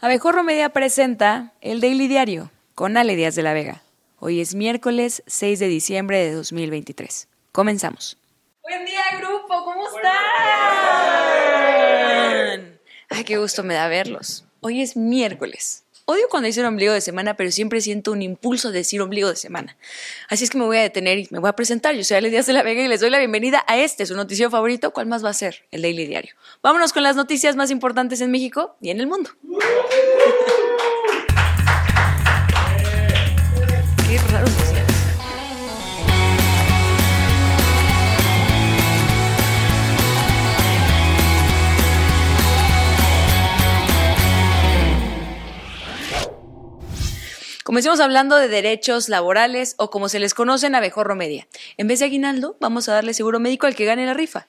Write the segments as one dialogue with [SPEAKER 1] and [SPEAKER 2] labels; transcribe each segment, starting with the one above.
[SPEAKER 1] Abejorro Media presenta el Daily Diario con Ale Díaz de la Vega. Hoy es miércoles 6 de diciembre de 2023. Comenzamos. Buen día, grupo, ¿cómo están? Ay, qué gusto me da verlos. Hoy es miércoles. Odio cuando dicen ombligo de semana, pero siempre siento un impulso de decir ombligo de semana. Así es que me voy a detener y me voy a presentar. Yo soy Ale Díaz de la Vega y les doy la bienvenida a este, su noticiero favorito. ¿Cuál más va a ser? El Daily Diario. Vámonos con las noticias más importantes en México y en el mundo. Qué raro Comencemos hablando de derechos laborales o como se les conoce en Abejorro Media. En vez de aguinaldo, vamos a darle seguro médico al que gane la rifa.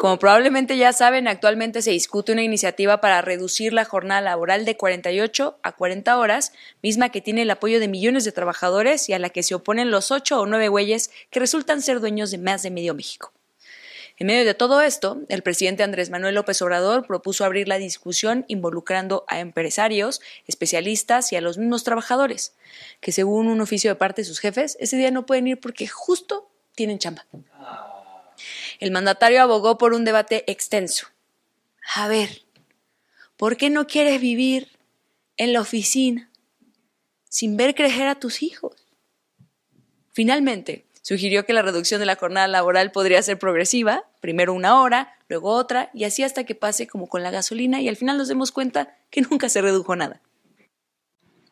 [SPEAKER 1] Como probablemente ya saben, actualmente se discute una iniciativa para reducir la jornada laboral de 48 a 40 horas, misma que tiene el apoyo de millones de trabajadores y a la que se oponen los ocho o nueve güeyes que resultan ser dueños de más de medio México. En medio de todo esto, el presidente Andrés Manuel López Obrador propuso abrir la discusión involucrando a empresarios, especialistas y a los mismos trabajadores, que según un oficio de parte de sus jefes, ese día no pueden ir porque justo tienen chamba. El mandatario abogó por un debate extenso. A ver, ¿por qué no quieres vivir en la oficina sin ver crecer a tus hijos? Finalmente, Sugirió que la reducción de la jornada laboral podría ser progresiva, primero una hora, luego otra, y así hasta que pase como con la gasolina y al final nos demos cuenta que nunca se redujo nada.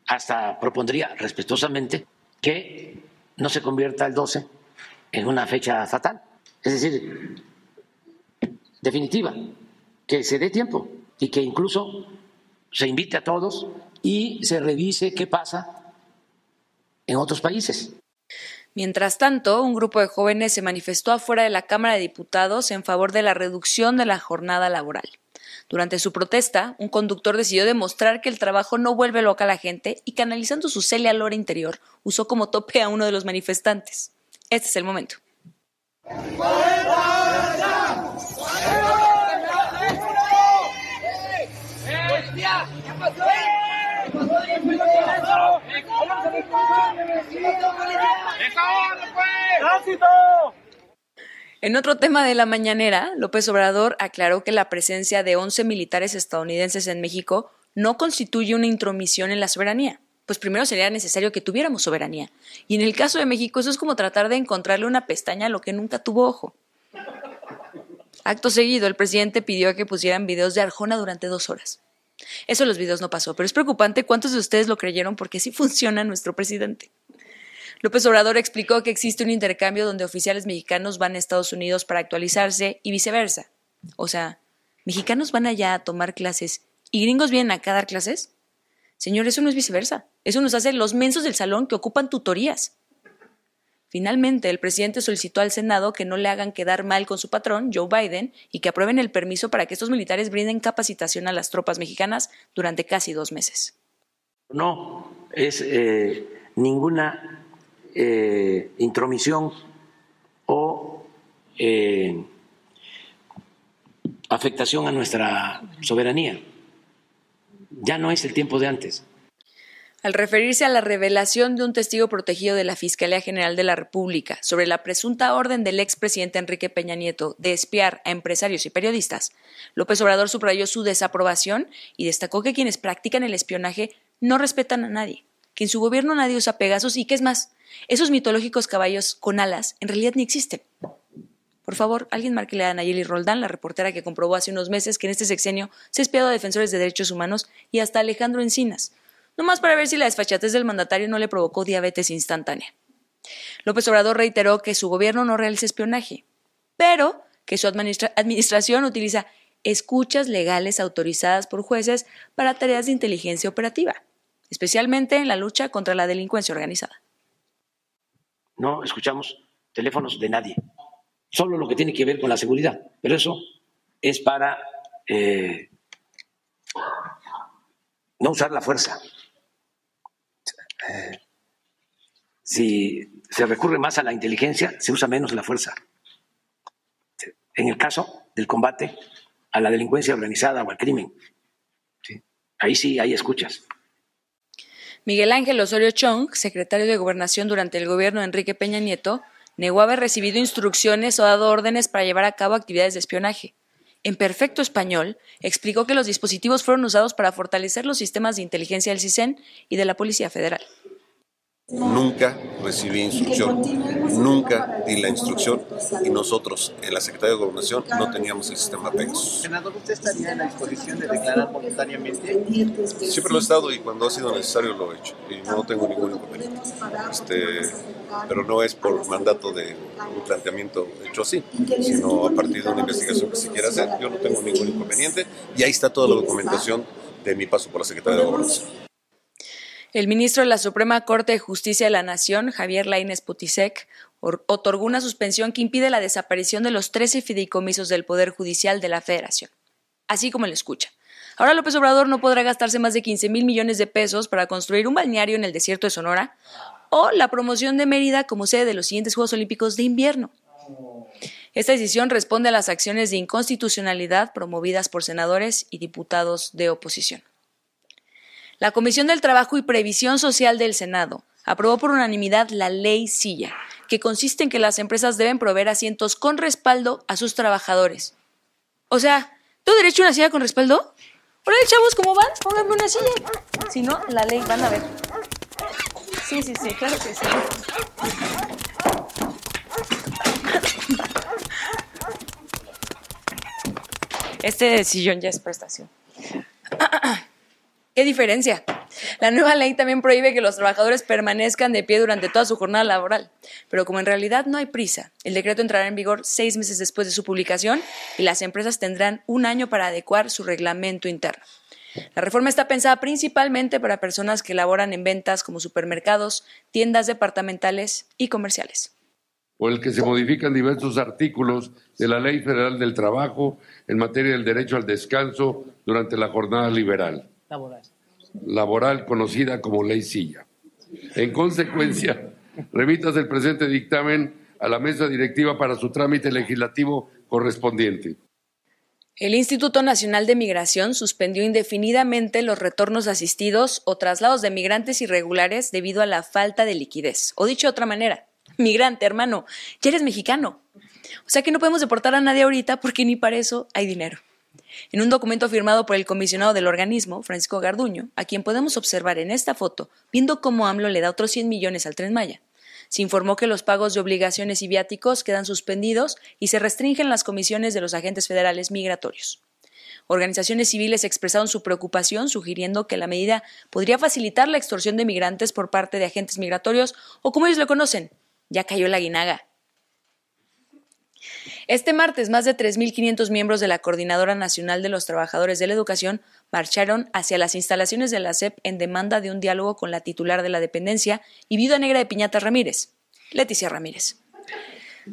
[SPEAKER 2] Hasta propondría respetuosamente que no se convierta el 12 en una fecha fatal, es decir, definitiva, que se dé tiempo y que incluso se invite a todos y se revise qué pasa en otros países.
[SPEAKER 1] Mientras tanto, un grupo de jóvenes se manifestó afuera de la Cámara de Diputados en favor de la reducción de la jornada laboral. Durante su protesta, un conductor decidió demostrar que el trabajo no vuelve loca a la gente y canalizando su celia lora interior, usó como tope a uno de los manifestantes. Este es el momento. En otro tema de la mañanera, López Obrador aclaró que la presencia de 11 militares estadounidenses en México no constituye una intromisión en la soberanía. Pues primero sería necesario que tuviéramos soberanía. Y en el caso de México, eso es como tratar de encontrarle una pestaña a lo que nunca tuvo ojo. Acto seguido, el presidente pidió que pusieran videos de Arjona durante dos horas. Eso en los videos no pasó, pero es preocupante cuántos de ustedes lo creyeron porque sí funciona nuestro presidente. López Obrador explicó que existe un intercambio donde oficiales mexicanos van a Estados Unidos para actualizarse y viceversa. O sea, mexicanos van allá a tomar clases y gringos vienen acá a dar clases. Señor, eso no es viceversa. Eso nos hace los mensos del salón que ocupan tutorías. Finalmente, el presidente solicitó al Senado que no le hagan quedar mal con su patrón, Joe Biden, y que aprueben el permiso para que estos militares brinden capacitación a las tropas mexicanas durante casi dos meses.
[SPEAKER 2] No es eh, ninguna eh, intromisión o eh, afectación a nuestra soberanía. Ya no es el tiempo de antes.
[SPEAKER 1] Al referirse a la revelación de un testigo protegido de la Fiscalía General de la República sobre la presunta orden del expresidente Enrique Peña Nieto de espiar a empresarios y periodistas, López Obrador subrayó su desaprobación y destacó que quienes practican el espionaje no respetan a nadie que en su gobierno nadie usa Pegasus y que es más, esos mitológicos caballos con alas en realidad ni existen. Por favor, alguien marque a Nayeli Roldán, la reportera que comprobó hace unos meses que en este sexenio se ha espiado a defensores de derechos humanos y hasta Alejandro Encinas, nomás para ver si la desfachatez del mandatario no le provocó diabetes instantánea. López Obrador reiteró que su gobierno no realiza espionaje, pero que su administración utiliza escuchas legales autorizadas por jueces para tareas de inteligencia operativa especialmente en la lucha contra la delincuencia organizada.
[SPEAKER 2] No escuchamos teléfonos de nadie, solo lo que tiene que ver con la seguridad, pero eso es para eh, no usar la fuerza. Eh, si se recurre más a la inteligencia, se usa menos la fuerza. En el caso del combate a la delincuencia organizada o al crimen. ahí sí hay escuchas.
[SPEAKER 1] Miguel Ángel Osorio Chong, secretario de Gobernación durante el gobierno de Enrique Peña Nieto, negó haber recibido instrucciones o dado órdenes para llevar a cabo actividades de espionaje. En perfecto español, explicó que los dispositivos fueron usados para fortalecer los sistemas de inteligencia del CISEN y de la Policía Federal.
[SPEAKER 3] Nunca recibí instrucción, nunca di la instrucción y nosotros en la Secretaría de Gobernación no teníamos el sistema Pegasus.
[SPEAKER 4] Senador, ¿usted estaría en la disposición de declarar voluntariamente?
[SPEAKER 3] Siempre lo he estado y cuando ha sido necesario lo he hecho y no tengo ningún inconveniente. Este, pero no es por mandato de un planteamiento hecho así, sino a partir de una investigación que se quiera hacer. Yo no tengo ningún inconveniente y ahí está toda la documentación de mi paso por la Secretaría de Gobernación.
[SPEAKER 1] El ministro de la Suprema Corte de Justicia de la Nación, Javier Lainez Putisek, otorgó una suspensión que impide la desaparición de los 13 fideicomisos del Poder Judicial de la Federación. Así como lo escucha. Ahora López Obrador no podrá gastarse más de 15 mil millones de pesos para construir un balneario en el desierto de Sonora o la promoción de Mérida como sede de los siguientes Juegos Olímpicos de invierno. Esta decisión responde a las acciones de inconstitucionalidad promovidas por senadores y diputados de oposición. La Comisión del Trabajo y Previsión Social del Senado aprobó por unanimidad la ley Silla, que consiste en que las empresas deben proveer asientos con respaldo a sus trabajadores. O sea, ¿tú derecho a una silla con respaldo? Hola, chavos, ¿cómo van? Pónganme una silla. Si no, la ley, van a ver. Sí, sí, sí, claro que sí. Este sillón ya es prestación. ¿Qué diferencia? La nueva ley también prohíbe que los trabajadores permanezcan de pie durante toda su jornada laboral. Pero como en realidad no hay prisa, el decreto entrará en vigor seis meses después de su publicación y las empresas tendrán un año para adecuar su reglamento interno. La reforma está pensada principalmente para personas que laboran en ventas como supermercados, tiendas departamentales y comerciales.
[SPEAKER 5] Por el que se modifican diversos artículos de la Ley Federal del Trabajo en materia del derecho al descanso durante la jornada liberal laboral. Laboral conocida como ley silla. En consecuencia, remitas el presente dictamen a la mesa directiva para su trámite legislativo correspondiente.
[SPEAKER 1] El Instituto Nacional de Migración suspendió indefinidamente los retornos asistidos o traslados de migrantes irregulares debido a la falta de liquidez. O dicho de otra manera, migrante, hermano, ya eres mexicano. O sea que no podemos deportar a nadie ahorita porque ni para eso hay dinero. En un documento firmado por el comisionado del organismo, Francisco Garduño, a quien podemos observar en esta foto, viendo cómo AMLO le da otros 100 millones al Tren Maya, se informó que los pagos de obligaciones y viáticos quedan suspendidos y se restringen las comisiones de los agentes federales migratorios. Organizaciones civiles expresaron su preocupación sugiriendo que la medida podría facilitar la extorsión de migrantes por parte de agentes migratorios o como ellos lo conocen, ya cayó la guinaga. Este martes, más de 3.500 miembros de la Coordinadora Nacional de los Trabajadores de la Educación marcharon hacia las instalaciones de la SEP en demanda de un diálogo con la titular de la dependencia y viuda negra de Piñata Ramírez, Leticia Ramírez.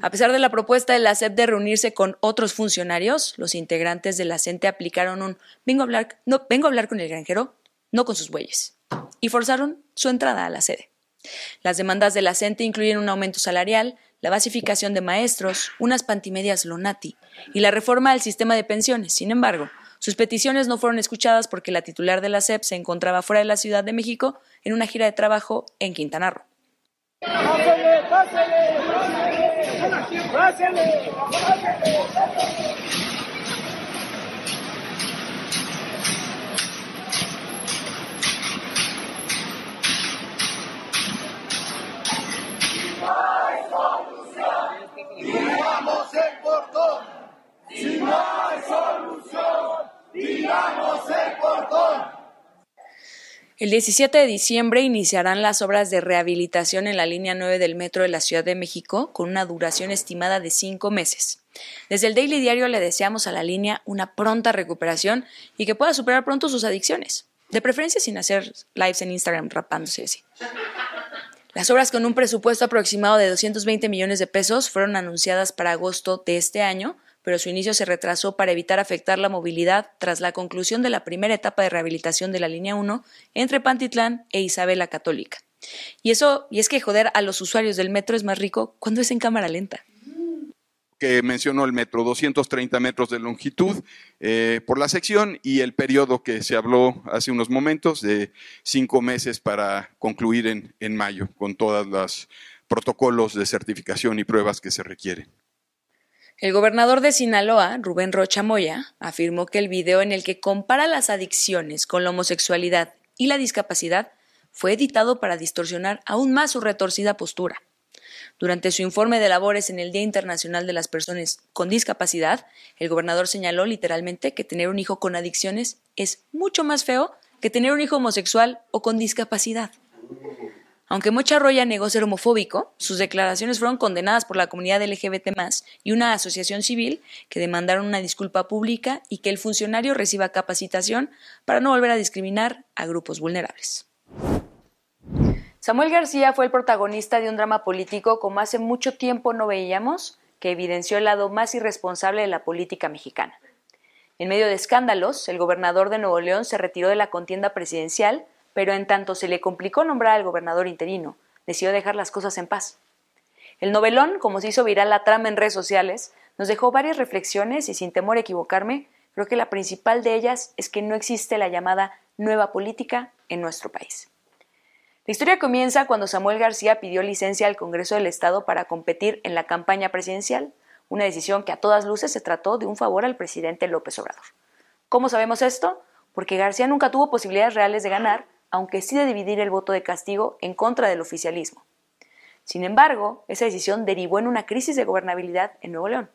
[SPEAKER 1] A pesar de la propuesta de la SEP de reunirse con otros funcionarios, los integrantes de la CENTE aplicaron un vengo a hablar, no, vengo a hablar con el granjero, no con sus bueyes, y forzaron su entrada a la sede. Las demandas de la CENTE incluyen un aumento salarial, la basificación de maestros, unas pantimedias Lonati y la reforma del sistema de pensiones. Sin embargo, sus peticiones no fueron escuchadas porque la titular de la SEP se encontraba fuera de la Ciudad de México en una gira de trabajo en Quintana Roo. El 17 de diciembre iniciarán las obras de rehabilitación en la línea 9 del metro de la Ciudad de México con una duración estimada de cinco meses. Desde el Daily Diario le deseamos a la línea una pronta recuperación y que pueda superar pronto sus adicciones, de preferencia sin hacer lives en Instagram rapándose así. Las obras con un presupuesto aproximado de 220 millones de pesos fueron anunciadas para agosto de este año, pero su inicio se retrasó para evitar afectar la movilidad tras la conclusión de la primera etapa de rehabilitación de la línea 1 entre Pantitlán e Isabela Católica. Y eso, y es que joder a los usuarios del metro es más rico cuando es en cámara lenta.
[SPEAKER 6] que mencionó el metro, 230 metros de longitud eh, por la sección y el periodo que se habló hace unos momentos de cinco meses para concluir en, en mayo con todos los protocolos de certificación y pruebas que se requieren.
[SPEAKER 1] El gobernador de Sinaloa, Rubén Rocha Moya, afirmó que el video en el que compara las adicciones con la homosexualidad y la discapacidad fue editado para distorsionar aún más su retorcida postura. Durante su informe de labores en el Día Internacional de las Personas con Discapacidad, el gobernador señaló literalmente que tener un hijo con adicciones es mucho más feo que tener un hijo homosexual o con discapacidad. Aunque Mocha Roya negó ser homofóbico, sus declaraciones fueron condenadas por la comunidad LGBT y una asociación civil que demandaron una disculpa pública y que el funcionario reciba capacitación para no volver a discriminar a grupos vulnerables. Samuel García fue el protagonista de un drama político como hace mucho tiempo no veíamos, que evidenció el lado más irresponsable de la política mexicana. En medio de escándalos, el gobernador de Nuevo León se retiró de la contienda presidencial, pero en tanto se le complicó nombrar al gobernador interino, decidió dejar las cosas en paz. El novelón, como se hizo viral la trama en redes sociales, nos dejó varias reflexiones y sin temor a equivocarme, creo que la principal de ellas es que no existe la llamada nueva política en nuestro país. La historia comienza cuando Samuel García pidió licencia al Congreso del Estado para competir en la campaña presidencial, una decisión que a todas luces se trató de un favor al presidente López Obrador. ¿Cómo sabemos esto? Porque García nunca tuvo posibilidades reales de ganar, aunque sí de dividir el voto de castigo en contra del oficialismo. Sin embargo, esa decisión derivó en una crisis de gobernabilidad en Nuevo León.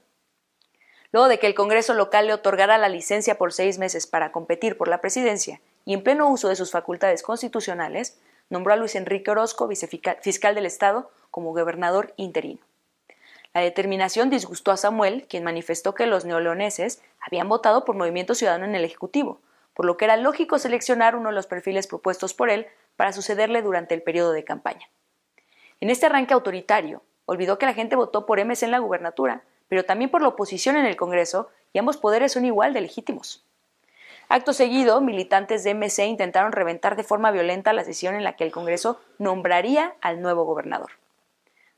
[SPEAKER 1] Luego de que el Congreso local le otorgara la licencia por seis meses para competir por la presidencia y en pleno uso de sus facultades constitucionales, nombró a Luis Enrique Orozco, vicefiscal del Estado, como gobernador interino. La determinación disgustó a Samuel, quien manifestó que los neoleoneses habían votado por Movimiento Ciudadano en el Ejecutivo, por lo que era lógico seleccionar uno de los perfiles propuestos por él para sucederle durante el periodo de campaña. En este arranque autoritario, olvidó que la gente votó por MS en la gubernatura, pero también por la oposición en el Congreso, y ambos poderes son igual de legítimos. Acto seguido, militantes de MC intentaron reventar de forma violenta la sesión en la que el Congreso nombraría al nuevo gobernador.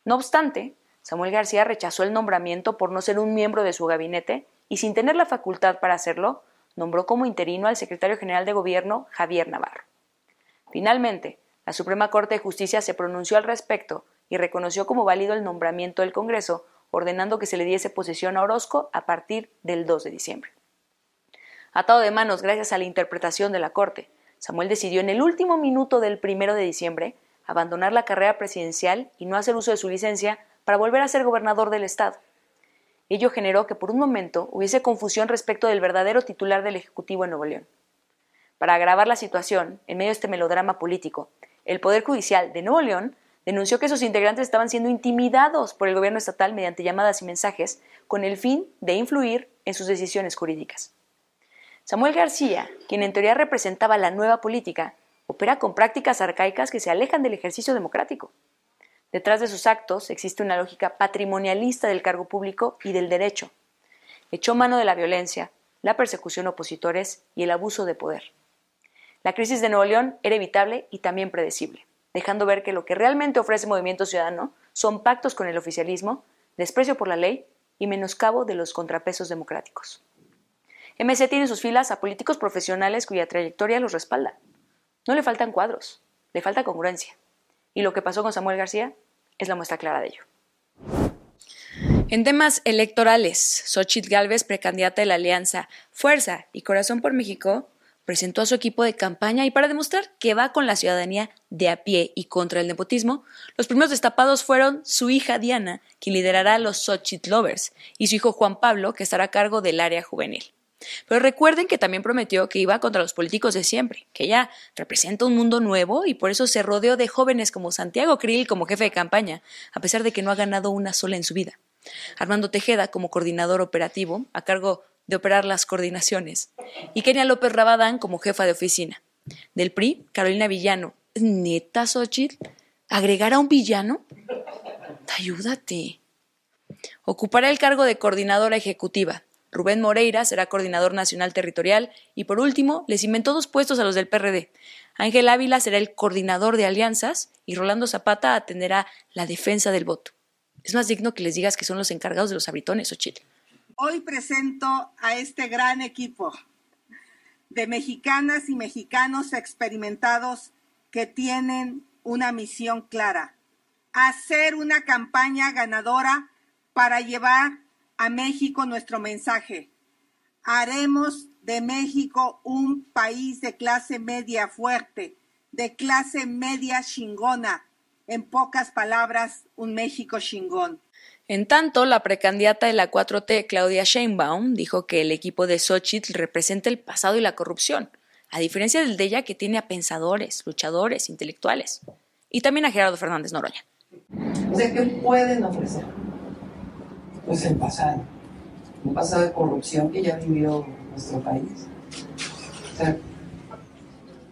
[SPEAKER 1] No obstante, Samuel García rechazó el nombramiento por no ser un miembro de su gabinete y sin tener la facultad para hacerlo, nombró como interino al secretario general de Gobierno, Javier Navarro. Finalmente, la Suprema Corte de Justicia se pronunció al respecto y reconoció como válido el nombramiento del Congreso, ordenando que se le diese posesión a Orozco a partir del 2 de diciembre. Atado de manos gracias a la interpretación de la Corte, Samuel decidió en el último minuto del primero de diciembre abandonar la carrera presidencial y no hacer uso de su licencia para volver a ser gobernador del Estado. Ello generó que por un momento hubiese confusión respecto del verdadero titular del Ejecutivo en Nuevo León. Para agravar la situación, en medio de este melodrama político, el Poder Judicial de Nuevo León denunció que sus integrantes estaban siendo intimidados por el gobierno estatal mediante llamadas y mensajes con el fin de influir en sus decisiones jurídicas. Samuel García, quien en teoría representaba la nueva política, opera con prácticas arcaicas que se alejan del ejercicio democrático. Detrás de sus actos existe una lógica patrimonialista del cargo público y del derecho. Echó mano de la violencia, la persecución a opositores y el abuso de poder. La crisis de Nuevo León era evitable y también predecible, dejando ver que lo que realmente ofrece Movimiento Ciudadano son pactos con el oficialismo, desprecio por la ley y menoscabo de los contrapesos democráticos. MC tiene en sus filas a políticos profesionales cuya trayectoria los respalda. No le faltan cuadros, le falta congruencia. Y lo que pasó con Samuel García es la muestra clara de ello. En temas electorales, Xochitl Gálvez, precandidata de la alianza Fuerza y Corazón por México, presentó a su equipo de campaña y para demostrar que va con la ciudadanía de a pie y contra el nepotismo, los primeros destapados fueron su hija Diana, quien liderará los Xochitl Lovers, y su hijo Juan Pablo, que estará a cargo del área juvenil. Pero recuerden que también prometió que iba contra los políticos de siempre, que ella representa un mundo nuevo y por eso se rodeó de jóvenes como Santiago Krill como jefe de campaña, a pesar de que no ha ganado una sola en su vida. Armando Tejeda como coordinador operativo, a cargo de operar las coordinaciones, y Kenia López Rabadán como jefa de oficina. Del PRI, Carolina Villano. ¿Neta, Xochitl? ¿Agregar a un villano? Ayúdate. Ocupará el cargo de coordinadora ejecutiva, Rubén Moreira será coordinador nacional territorial y por último les inventó dos puestos a los del PRD. Ángel Ávila será el coordinador de alianzas y Rolando Zapata atenderá la defensa del voto. Es más digno que les digas que son los encargados de los abritones, Ochil.
[SPEAKER 7] Hoy presento a este gran equipo de mexicanas y mexicanos experimentados que tienen una misión clara, hacer una campaña ganadora para llevar a México nuestro mensaje. Haremos de México un país de clase media fuerte, de clase media chingona. En pocas palabras, un México chingón.
[SPEAKER 1] En tanto, la precandidata de la 4T, Claudia Sheinbaum, dijo que el equipo de Xochitl representa el pasado y la corrupción, a diferencia del de ella que tiene a pensadores, luchadores, intelectuales, y también a Gerardo Fernández Noroña.
[SPEAKER 8] O sea, ¿qué pueden ofrecer? Pues el pasado, un pasado de corrupción que ya vivió nuestro país. O sea,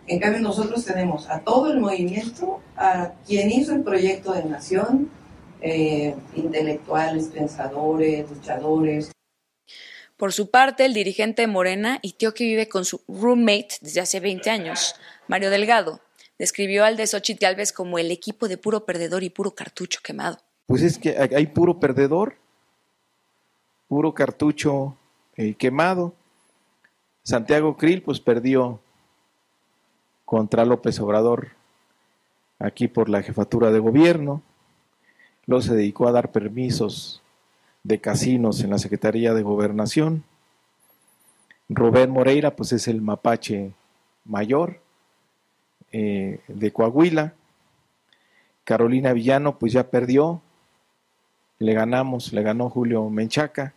[SPEAKER 8] en cambio nosotros tenemos a todo el movimiento, a quien hizo el proyecto de nación, eh, intelectuales, pensadores, luchadores.
[SPEAKER 1] Por su parte, el dirigente de Morena y tío que vive con su roommate desde hace 20 años, Mario Delgado, describió al de Xochitl Gálvez como el equipo de puro perdedor y puro cartucho quemado.
[SPEAKER 9] Pues es que hay puro perdedor, puro cartucho eh, quemado. Santiago Krill pues perdió contra López Obrador aquí por la jefatura de gobierno. Luego se dedicó a dar permisos de casinos en la Secretaría de Gobernación. Rubén Moreira, pues es el mapache mayor eh, de Coahuila. Carolina Villano, pues ya perdió. Le ganamos, le ganó Julio Menchaca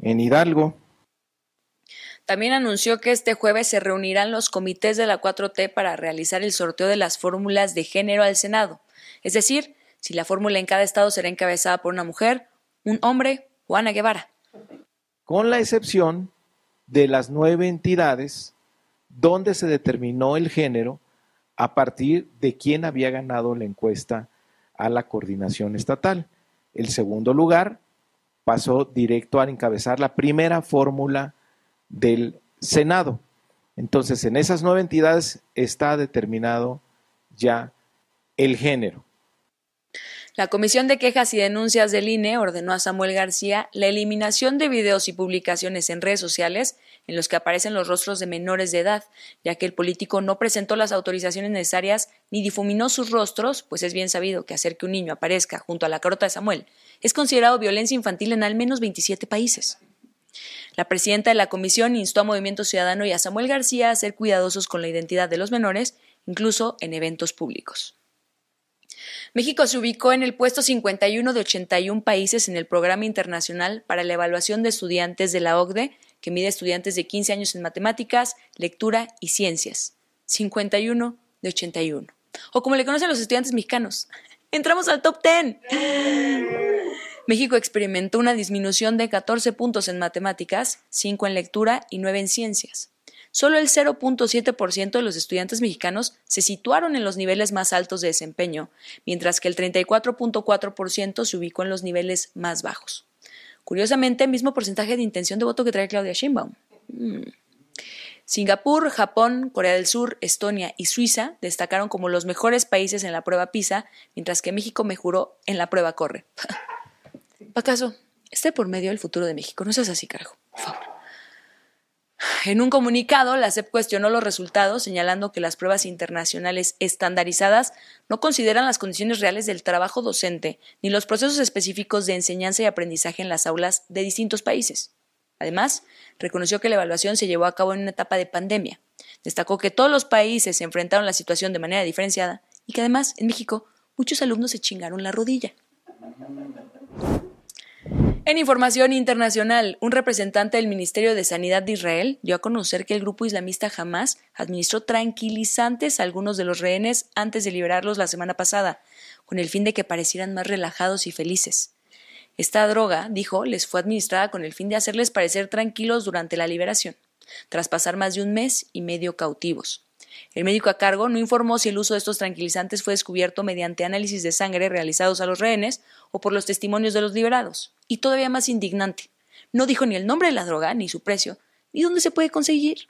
[SPEAKER 9] en Hidalgo.
[SPEAKER 1] También anunció que este jueves se reunirán los comités de la 4T para realizar el sorteo de las fórmulas de género al Senado. Es decir, si la fórmula en cada estado será encabezada por una mujer, un hombre o Ana Guevara.
[SPEAKER 9] Con la excepción de las nueve entidades donde se determinó el género a partir de quién había ganado la encuesta a la coordinación estatal. El segundo lugar pasó directo a encabezar la primera fórmula del Senado. Entonces, en esas nueve entidades está determinado ya el género.
[SPEAKER 1] La Comisión de Quejas y Denuncias del INE ordenó a Samuel García la eliminación de videos y publicaciones en redes sociales en los que aparecen los rostros de menores de edad, ya que el político no presentó las autorizaciones necesarias ni difuminó sus rostros, pues es bien sabido que hacer que un niño aparezca junto a la carota de Samuel es considerado violencia infantil en al menos 27 países. La presidenta de la comisión instó a Movimiento Ciudadano y a Samuel García a ser cuidadosos con la identidad de los menores, incluso en eventos públicos. México se ubicó en el puesto 51 de 81 países en el Programa Internacional para la Evaluación de Estudiantes de la OCDE, que mide estudiantes de 15 años en matemáticas, lectura y ciencias. 51 de 81. O como le conocen los estudiantes mexicanos, entramos al top 10. México experimentó una disminución de 14 puntos en matemáticas, 5 en lectura y 9 en ciencias. Solo el 0.7% de los estudiantes mexicanos se situaron en los niveles más altos de desempeño, mientras que el 34.4% se ubicó en los niveles más bajos. Curiosamente, mismo porcentaje de intención de voto que trae Claudia Sheinbaum. Mm. Singapur, Japón, Corea del Sur, Estonia y Suiza destacaron como los mejores países en la prueba PISA, mientras que México mejoró en la prueba Corre. ¿Acaso esté por medio del futuro de México? No seas así, carajo, por favor. En un comunicado, la SEP cuestionó los resultados, señalando que las pruebas internacionales estandarizadas no consideran las condiciones reales del trabajo docente ni los procesos específicos de enseñanza y aprendizaje en las aulas de distintos países. Además, reconoció que la evaluación se llevó a cabo en una etapa de pandemia. Destacó que todos los países se enfrentaron la situación de manera diferenciada y que además, en México, muchos alumnos se chingaron la rodilla. En información internacional, un representante del Ministerio de Sanidad de Israel dio a conocer que el grupo islamista Hamas administró tranquilizantes a algunos de los rehenes antes de liberarlos la semana pasada, con el fin de que parecieran más relajados y felices. Esta droga, dijo, les fue administrada con el fin de hacerles parecer tranquilos durante la liberación, tras pasar más de un mes y medio cautivos. El médico a cargo no informó si el uso de estos tranquilizantes fue descubierto mediante análisis de sangre realizados a los rehenes o por los testimonios de los liberados. Y todavía más indignante, no dijo ni el nombre de la droga, ni su precio, ni dónde se puede conseguir.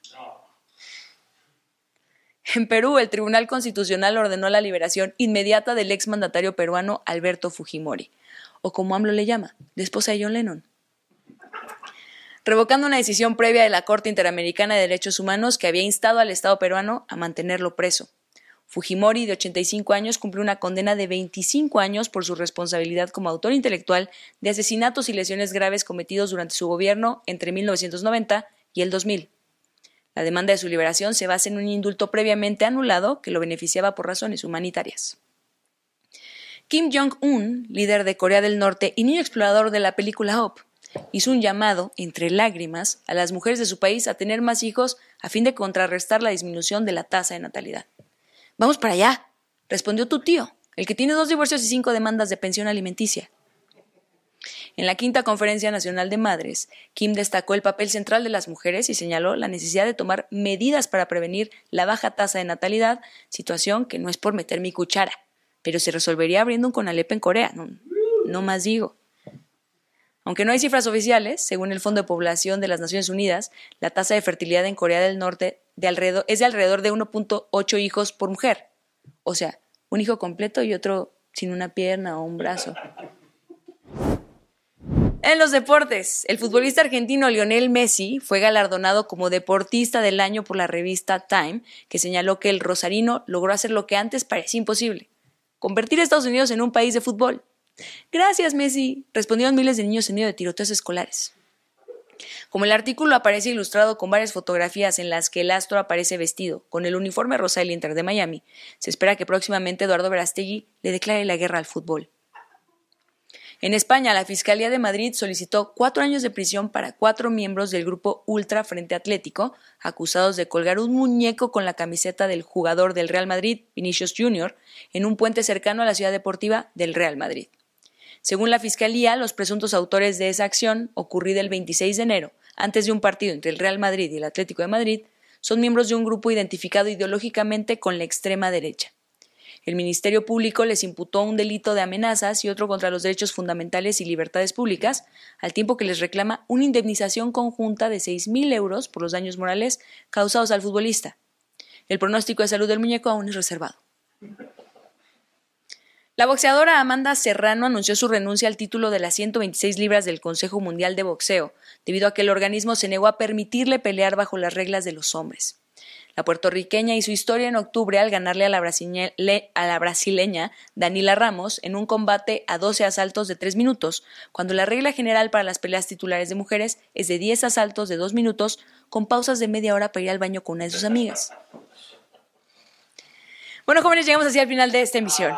[SPEAKER 1] En Perú, el Tribunal Constitucional ordenó la liberación inmediata del exmandatario peruano Alberto Fujimori. o como AMLO le llama, la esposa de John Lennon. Revocando una decisión previa de la Corte Interamericana de Derechos Humanos que había instado al Estado peruano a mantenerlo preso. Fujimori, de 85 años, cumplió una condena de 25 años por su responsabilidad como autor intelectual de asesinatos y lesiones graves cometidos durante su gobierno entre 1990 y el 2000. La demanda de su liberación se basa en un indulto previamente anulado que lo beneficiaba por razones humanitarias. Kim Jong-un, líder de Corea del Norte y niño explorador de la película Hope, hizo un llamado, entre lágrimas, a las mujeres de su país a tener más hijos a fin de contrarrestar la disminución de la tasa de natalidad. Vamos para allá, respondió tu tío, el que tiene dos divorcios y cinco demandas de pensión alimenticia. En la quinta Conferencia Nacional de Madres, Kim destacó el papel central de las mujeres y señaló la necesidad de tomar medidas para prevenir la baja tasa de natalidad, situación que no es por meter mi cuchara, pero se resolvería abriendo un CONALEP en Corea, no, no más digo. Aunque no hay cifras oficiales, según el Fondo de Población de las Naciones Unidas, la tasa de fertilidad en Corea del Norte de alrededor, es de alrededor de 1.8 hijos por mujer. O sea, un hijo completo y otro sin una pierna o un brazo. En los deportes, el futbolista argentino Lionel Messi fue galardonado como deportista del año por la revista Time, que señaló que el rosarino logró hacer lo que antes parecía imposible, convertir a Estados Unidos en un país de fútbol. Gracias, Messi, respondieron miles de niños en medio de tiroteos escolares. Como el artículo aparece ilustrado con varias fotografías en las que el astro aparece vestido con el uniforme rosa Inter de Miami, se espera que próximamente Eduardo Verastegui le declare la guerra al fútbol. En España, la Fiscalía de Madrid solicitó cuatro años de prisión para cuatro miembros del grupo Ultra Frente Atlético, acusados de colgar un muñeco con la camiseta del jugador del Real Madrid, Vinicius Jr., en un puente cercano a la ciudad deportiva del Real Madrid. Según la Fiscalía, los presuntos autores de esa acción, ocurrida el 26 de enero, antes de un partido entre el Real Madrid y el Atlético de Madrid, son miembros de un grupo identificado ideológicamente con la extrema derecha. El Ministerio Público les imputó un delito de amenazas y otro contra los derechos fundamentales y libertades públicas, al tiempo que les reclama una indemnización conjunta de 6.000 euros por los daños morales causados al futbolista. El pronóstico de salud del muñeco aún es reservado. La boxeadora Amanda Serrano anunció su renuncia al título de las 126 libras del Consejo Mundial de Boxeo, debido a que el organismo se negó a permitirle pelear bajo las reglas de los hombres. La puertorriqueña hizo historia en octubre al ganarle a la, a brasileña Danila Ramos en un combate a 12 asaltos de 3 minutos, cuando la regla general para las peleas titulares de mujeres es de 10 asaltos de 2 minutos, con pausas de media hora para ir al baño con una de sus amigas. Bueno, jóvenes, llegamos así al final de esta emisión.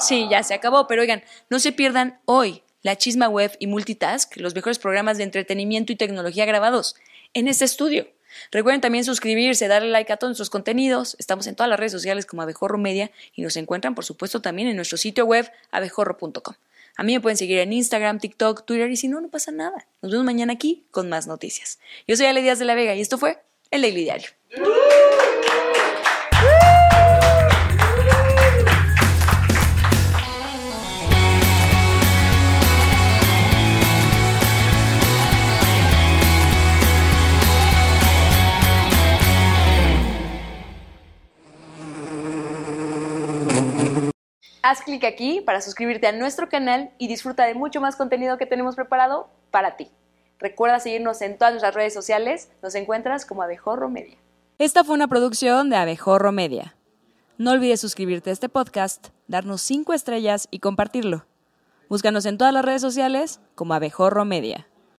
[SPEAKER 1] Sí, ya se acabó, pero oigan, no se pierdan hoy la Chisma Web y Multitask, los mejores programas de entretenimiento y tecnología grabados en este estudio. Recuerden también suscribirse, darle like a todos nuestros contenidos. Estamos en todas las redes sociales como Abejorro Media y nos encuentran, por supuesto, también en nuestro sitio web abejorro.com. A mí me pueden seguir en Instagram, TikTok, Twitter y si no, no pasa nada. Nos vemos mañana aquí con más noticias. Yo soy Ale Díaz de la Vega y esto fue El Daily Diario. Haz clic aquí para suscribirte a nuestro canal y disfruta de mucho más contenido que tenemos preparado para ti. Recuerda seguirnos en todas nuestras redes sociales, nos encuentras como Abejorro Media. Esta fue una producción de Abejorro Media. No olvides suscribirte a este podcast, darnos 5 estrellas y compartirlo. Búscanos en todas las redes sociales como Abejorro Media.